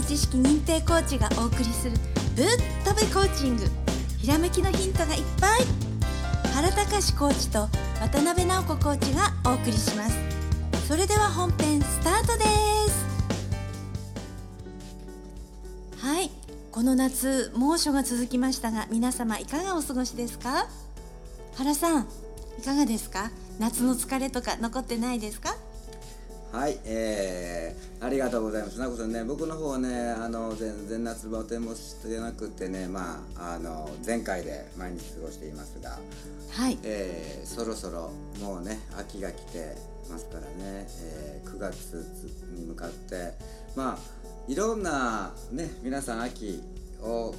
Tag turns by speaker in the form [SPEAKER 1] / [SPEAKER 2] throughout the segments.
[SPEAKER 1] べ知識認定コーチがお送りするぶっとべコーチング。ひらめきのヒントがいっぱい。原隆コーチと渡辺直子コーチがお送りします。それでは本編スタートです。はい。この夏猛暑が続きましたが皆様いかがお過ごしですか？原さんいかがですか？夏の疲れとか残ってないですか？
[SPEAKER 2] はい、えー、ありがとうございます。なこさんね、僕の方ね、あの全然夏バテもしてなくてね、まああの前回で毎日過ごしていますが、
[SPEAKER 1] はい、
[SPEAKER 2] えー、そろそろもうね秋が来てますからね、えー、9月に向かって、まあいろんなね皆さん秋を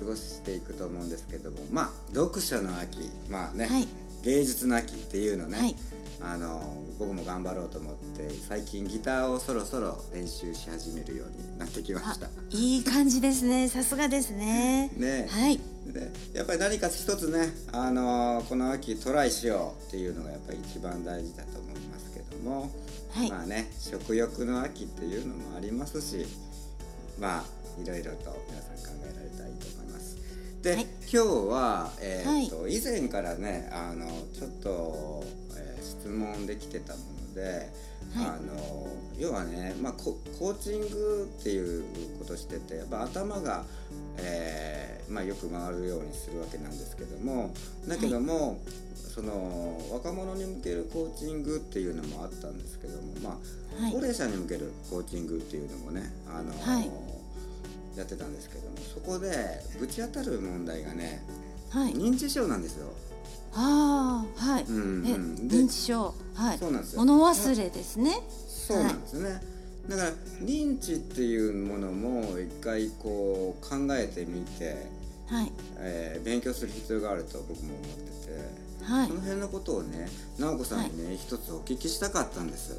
[SPEAKER 2] 過ごしていくと思うんですけども、まあ読書の秋、まあね、はい、芸術の秋っていうのね。はい。あの僕も頑張ろうと思って最近ギターをそろそろ練習し始めるようになってきました。
[SPEAKER 1] いい感じですね。さすがですね。
[SPEAKER 2] ね。
[SPEAKER 1] はい。
[SPEAKER 2] でやっぱり何か一つねあのこの秋トライしようっていうのがやっぱり一番大事だと思いますけども、はい、まあね食欲の秋っていうのもありますしまあいろいろと皆さん考えられたらいいと思いますで、はい、今日は、えーと、はい、以前からねあのちょっと質問できてたもので、はい、あの要はね、まあ、コーチングっていうことしててやっぱ頭が、えーまあ、よく回るようにするわけなんですけどもだけども、はい、その若者に向けるコーチングっていうのもあったんですけども、まあ、はい、高齢者に向けるコーチングっていうのもねあの、やってたんですけどもそこでぶち当たる問題がね、認知症なんですよ。
[SPEAKER 1] ああはい、うんうん、え認知症。はい。そうなんですよ。物忘れですね。
[SPEAKER 2] そうなんですね、はい、だから認知っていうものも一回こう考えてみて、はい。えー、勉強する必要があると僕も思ってて、はい、その辺のことをね直子さんにね、はい、一つお聞きしたかったんです。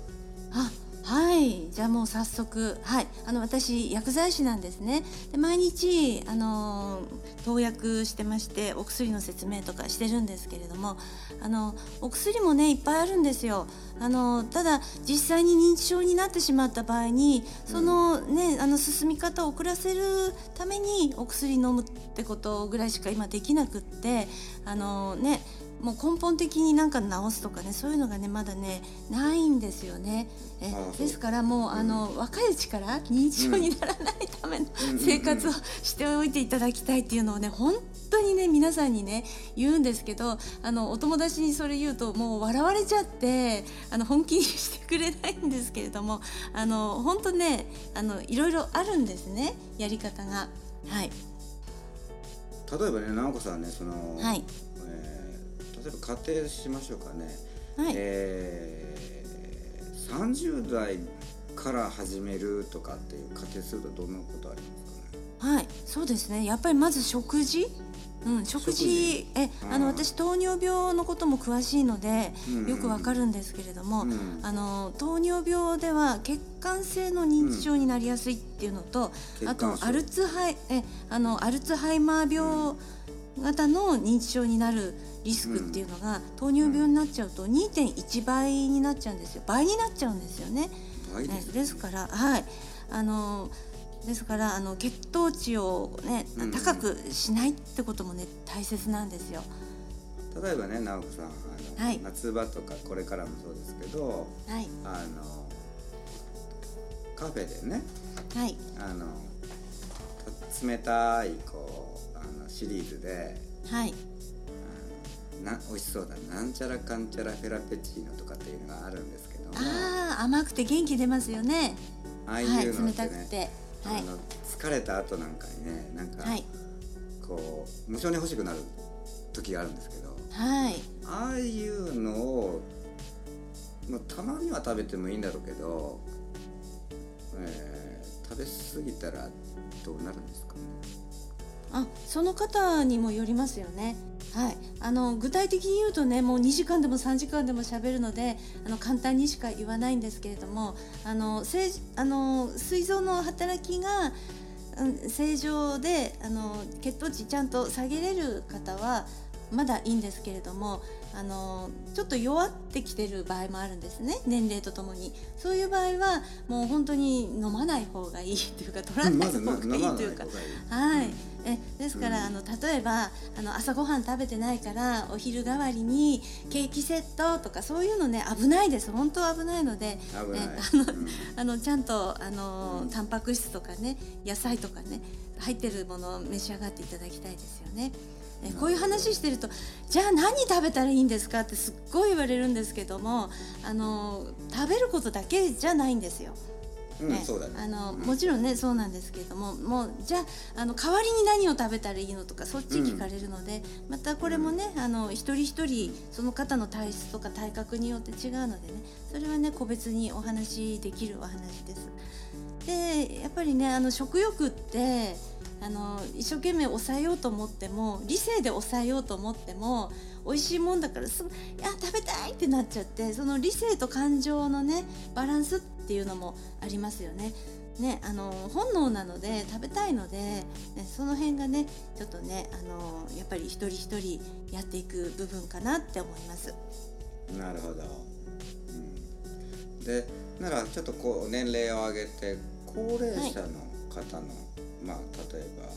[SPEAKER 1] あはい。じゃあもう早速はい。あの私薬剤師なんですね。で毎日あの投薬してましてお薬の説明とかしてるんですけれどもあのお薬もねいっぱいあるんですよ。あのただ実際に認知症になってしまった場合にそのね、あの進み方を遅らせるためにお薬飲むってことぐらいしか今できなくってあのねもう根本的になんか直すとかねそういうのがねまだねないんですよね。えですからもう、あの若いうちから認知症にならないための生活をしておいていただきたいっていうのをね本当にね皆さんにね言うんですけどあのお友達にそれ言うともう笑われちゃってあの本気にしてくれないんですけれどもあの本当ねあのいろいろあるんですねやり方が。はい。
[SPEAKER 2] 例えばね直子さんねその、はい例えば仮定しましょうかね、はい。えー、30代から始めるとかっていう仮定するとどんなことあります
[SPEAKER 1] かね？はい。そうですね。やっぱりまず食事？うん、食事。えあの私糖尿病のことも詳しいので、よくわかるんですけれども、うん、あの糖尿病では血管性の認知症になりやすいっていうのと、うん、あとアルツハイえあのアルツハイマー病型の認知症になるリスクっていうのが、糖尿病になっちゃうと2.1倍になっちゃうんですよ。倍になっちゃうんですよね。ね。ですからはい。あのですからあの血糖値をね、高くしないってこともね大切なんですよ。
[SPEAKER 2] 例えばね直子さんあの、はい、夏場とかこれからもそうですけど、はい、あのカフェでね、はい、あの冷たいこうあのシリーズで、はい、な美味しそうだなんちゃらかんちゃらフェラペチーノとかっていうのがあるんですけども。
[SPEAKER 1] ああ甘くて元気出ますよね。
[SPEAKER 2] ああいうのってね、はい、あの疲れた後なんかにねなんか、はい、こう無性に欲しくなる時があるんですけど、はい、ああいうのを、まあ、たまには食べてもいいんだろうけど、えー、食べ過ぎたらどうなるんですかね
[SPEAKER 1] あその方にもよりますよね。はい、あの具体的に言うとねもう2時間でも3時間でも喋るのであの簡単にしか言わないんですけれどもあのせあの膵臓の働きが正常であの血糖値ちゃんと下げれる方はまだいいんですけれどもあのちょっと弱ってきてる場合もあるんですね年齢とともに。そういう場合はもう本当に飲まない方がいいっていうか取らない方がいいというか、はい。えですから、うん、あの例えばあの朝ごはん食べてないからお昼代わりにケーキセットとかそういうのね危ないです。本当危ないので
[SPEAKER 2] えあ
[SPEAKER 1] の、うん、あのちゃんとあの、うん、タンパク質とかね野菜とかね入ってるものを召し上がっていただきたいですよね。えこういう話してるとじゃあ何食べたらいいんですか？ってすっごい言われるんですけどもあの食べることだけじゃないんですよ。
[SPEAKER 2] ね、
[SPEAKER 1] あのもちろんねそうなんですけれどももうじゃああの代わりに何を食べたらいいのとかそっち聞かれるので、うん、またこれもねあの一人一人その方の体質とか体格によって違うのでねそれはね個別にお話しできるお話です。でやっぱりねあの食欲ってあの一生懸命抑えようと思っても理性で抑えようと思っても美味しいもんだからすぐ「いや食べたい!」ってなっちゃってその理性と感情のねバランスっていうのもありますよね。ね、あの本能なので食べたいので、ね、その辺がねちょっとねあのやっぱり一人一人やっていく部分かなって思います。
[SPEAKER 2] なるほど、うん、でならちょっとこう年齢を上げて高齢者の方の、はいまあ例えば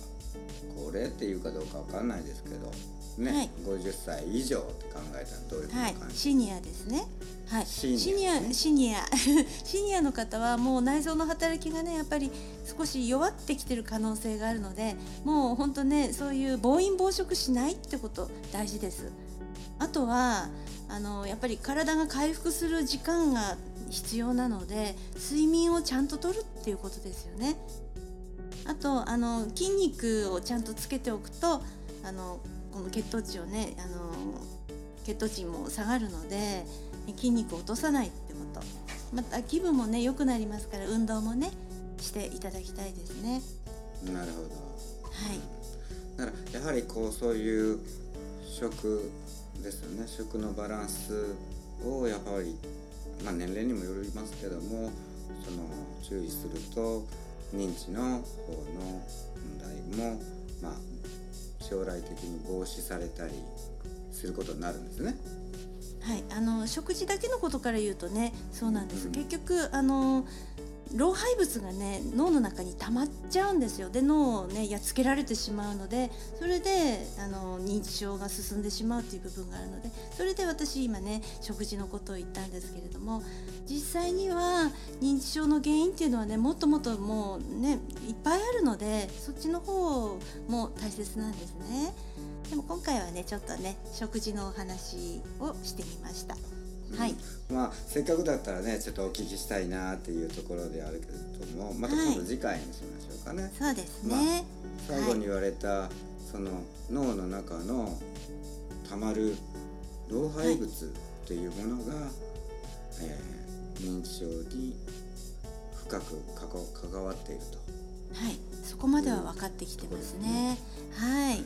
[SPEAKER 2] 高齢っていうかどうかわかんないですけどね、はい、50歳以上って考えたらどういう感じ、はい、
[SPEAKER 1] シニアですね。はい、
[SPEAKER 2] シ
[SPEAKER 1] ニア、ね、シニア シニアの方はもう内臓の働きがねやっぱり少し弱ってきてる可能性があるのでもう本当ねそういう暴飲暴食しないってこと大事です。あとはあのやっぱり体が回復する時間が必要なので睡眠をちゃんととるっていうことですよね。あとあの筋肉をちゃんとつけておくとあのこの血糖値をねあの血糖値も下がるので筋肉を落とさないってことまた気分もね良くなりますから運動もねしていただきたいですね。
[SPEAKER 2] なるほど。
[SPEAKER 1] はい。
[SPEAKER 2] だからやはりこうそういう食ですよね食のバランスをやはり、まあ、年齢にもよりますけどもその注意すると認知の方の問題も、まあ、将来的に防止されたりすることになるんですね。
[SPEAKER 1] はい、あの食事だけのことから言うとねそうなんです、うん、結局あの老廃物がね脳の中に溜まっちゃうんですよ。で脳をねやっつけられてしまうのでそれであの認知症が進んでしまうっていう部分があるのでそれで私今ね食事のことを言ったんですけれども実際には認知症の原因っていうのはねもっともっともうねいっぱいあるのでそっちの方も大切なんですね。でも今回はねちょっとね食事のお話をしてみました。はい、
[SPEAKER 2] まあせっかくだったらねちょっとお聞きしたいなっていうところであるけれどもまた今度次回にしましょうかね。はい、
[SPEAKER 1] そうですね、
[SPEAKER 2] まあ、最後に言われた、はい、その脳の中のたまる老廃物というものが、はい、えー、認知症に深く関わっていると。
[SPEAKER 1] はい、そこまでは分かってきてますね。はい、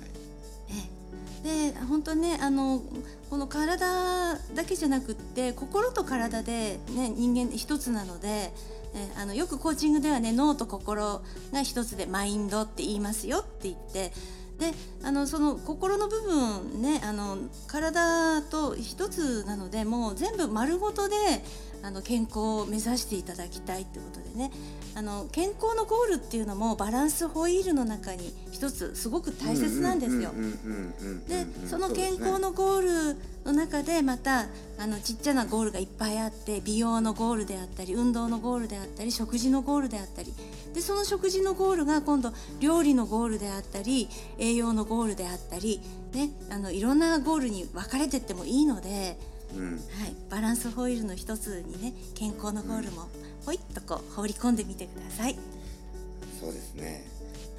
[SPEAKER 1] えで本当ねあのこの体だけじゃなくって心と体で、ね、人間一つなので、えあのよくコーチングではね脳と心が一つでマインドって言いますよって言ってであのその心の部分ねあの体と一つなのでもう全部丸ごとであの健康を目指していただきたいってことでねあの健康のゴールっていうのもバランスホイールの中に一つすごく大切なんですよ。でその健康のゴールの中でまたあのちっちゃなゴールがいっぱいあって美容のゴールであったり運動のゴールであったり食事のゴールであったりでその食事のゴールが今度料理のゴールであったり栄養のゴールであったり、ね、あのいろんなゴールに分かれてってもいいので。うん、はい、バランスホイールの一つにね健康のゴールもほいっとこう放り込んでみてください。
[SPEAKER 2] そうですね、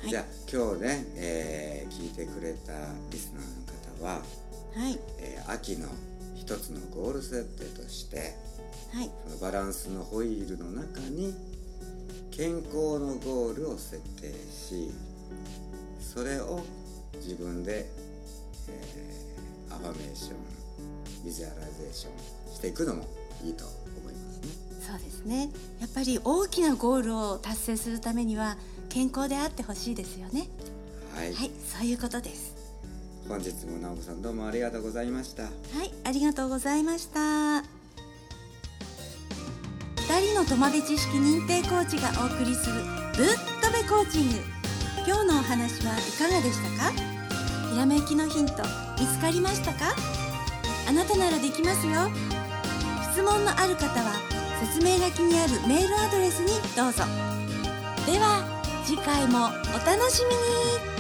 [SPEAKER 2] はい、じゃあ今日ね、えー、聞いてくれたリスナーの方は、
[SPEAKER 1] はい。
[SPEAKER 2] えー、秋の一つのゴール設定として、
[SPEAKER 1] はい、
[SPEAKER 2] そのバランスのホイールの中に健康のゴールを設定しそれを自分で、えー、アファメーションビジュアライゼーションしていくのもいいと思いますね。
[SPEAKER 1] そうですね。やっぱり大きなゴールを達成するためには健康であってほしいですよね。
[SPEAKER 2] はい、
[SPEAKER 1] はい、そういうことです。
[SPEAKER 2] 本日も直子さんどうもありがとうございました。は
[SPEAKER 1] いありがとうございました。二人の友部知識認定コーチがお送りするぶっとべコーチング。今日のお話はいかがでしたか？ひらめきのヒント見つかりましたか？あなたならできますよ。質問のある方は説明書きにあるメールアドレスにどうぞ。では次回もお楽しみに。